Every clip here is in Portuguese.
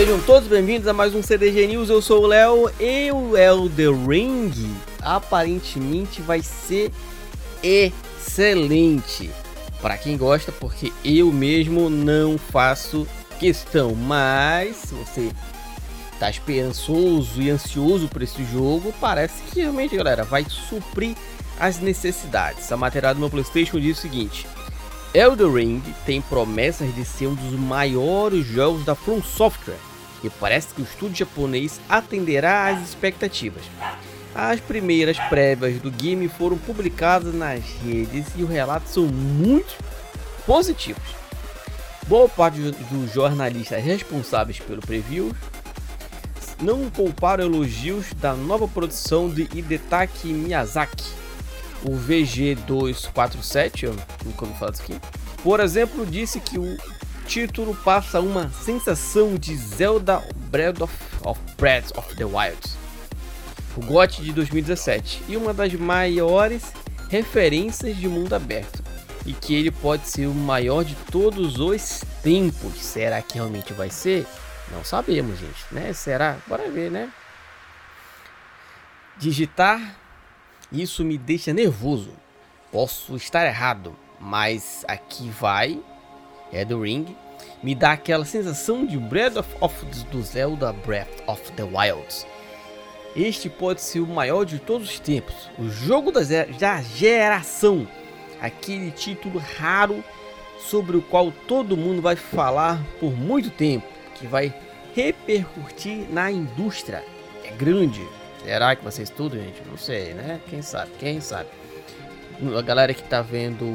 Sejam todos bem-vindos a mais um CDG News. Eu sou o Léo e o Elder Ring aparentemente vai ser excelente. Para quem gosta, porque eu mesmo não faço questão, mas se você tá esperançoso e ansioso por esse jogo, parece que realmente, galera, vai suprir as necessidades. A matéria do meu PlayStation diz o seguinte: Elder Ring tem promessas de ser um dos maiores jogos da From Software e parece que o estúdio japonês atenderá às expectativas. As primeiras prévias do game foram publicadas nas redes e os relatos são muito positivos. Boa parte dos jornalistas responsáveis pelo preview não pouparam elogios da nova produção de Hidetaki Miyazaki, o VG247, eu nunca ouvi falar disso aqui. Por exemplo, disse que o título passa uma sensação de Zelda Breath of, of, Breath of the Wild o GOT de 2017 e uma das maiores referências de mundo aberto e que ele pode ser o maior de todos os tempos. Será que realmente vai ser? Não sabemos, gente, né? Será? Bora ver, né? Digitar, isso me deixa nervoso. Posso estar errado, mas aqui vai, é do Ring, me dá aquela sensação de Breath of, of do Zelda Breath of the Wilds este pode ser o maior de todos os tempos, o jogo da, da geração, aquele título raro sobre o qual todo mundo vai falar por muito tempo, que vai repercutir na indústria. É grande. Será que vocês tudo, gente? Não sei, né? Quem sabe? Quem sabe? A galera que tá vendo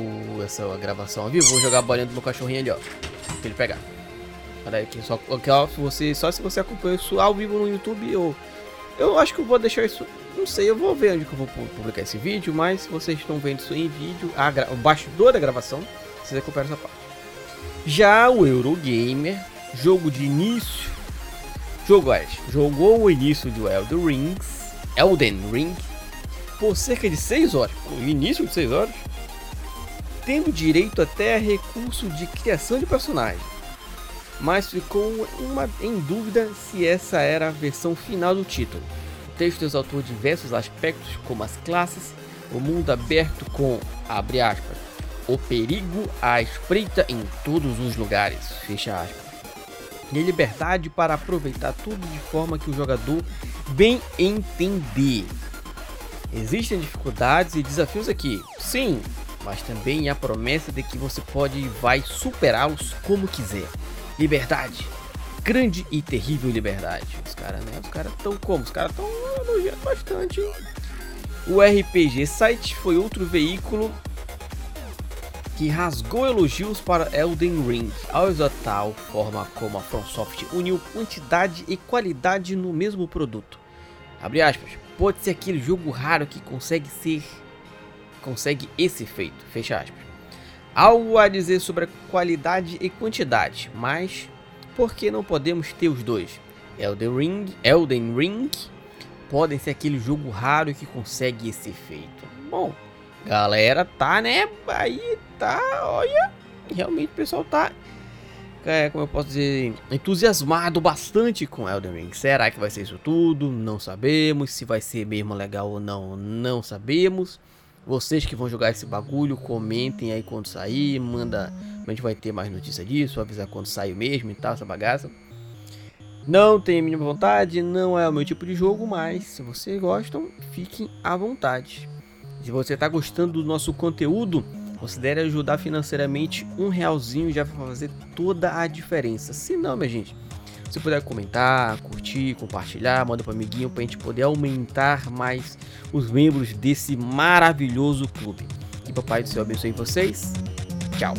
essa gravação ao vivo, vou jogar a bolinha do meu cachorrinho ali, ó. Pra ele pegar. Olha aqui, só, você, só se você acompanha isso ao vivo no YouTube ou eu acho que eu vou deixar isso. Não sei, eu vou ver onde que eu vou publicar esse vídeo, mas se vocês estão vendo isso em vídeo, a gra... o bastidor da gravação, vocês acompanham essa parte. Já o Eurogamer, jogo de início. Jogo, é, jogou o início do Elden Rings, Elden Ring, por cerca de 6 horas. O início de 6 horas. Tendo direito até a recurso de criação de personagem mas ficou uma, em dúvida se essa era a versão final do título. O texto exaltou diversos aspectos, como as classes, o mundo aberto com, abre aspas, o perigo à espreita em todos os lugares, fecha aspas. E liberdade para aproveitar tudo de forma que o jogador bem entender. Existem dificuldades e desafios aqui, sim, mas também a promessa de que você pode e vai superá-los como quiser liberdade. Grande e terrível liberdade. Os caras, né? Os caras tão como? Os caras tão elogiando bastante, hein? O RPG Site foi outro veículo que rasgou elogios para Elden Ring ao exaltar a forma como a FromSoft uniu quantidade e qualidade no mesmo produto. Abre aspas, pode ser aquele jogo raro que consegue ser consegue esse efeito, fecha aspas algo a dizer sobre a qualidade e quantidade, mas por que não podemos ter os dois? Elden Ring, Elden Ring podem ser aquele jogo raro que consegue esse efeito. Bom, galera, tá, né? Aí tá, olha, realmente o pessoal tá, é, como eu posso dizer, entusiasmado bastante com Elden Ring. Será que vai ser isso tudo? Não sabemos. Se vai ser mesmo legal ou não, não sabemos. Vocês que vão jogar esse bagulho, comentem aí quando sair, manda. A gente vai ter mais notícia disso, avisar quando saiu mesmo e tal, essa bagaça. Não tenho a mínima vontade, não é o meu tipo de jogo, mas se vocês gostam, fiquem à vontade. Se você está gostando do nosso conteúdo, considere ajudar financeiramente um realzinho já vai fazer toda a diferença. Se não, minha gente, se puder comentar, curtir, compartilhar, manda para amiguinho para a gente poder aumentar mais os membros desse maravilhoso clube. Que Papai do Céu abençoe vocês. Tchau.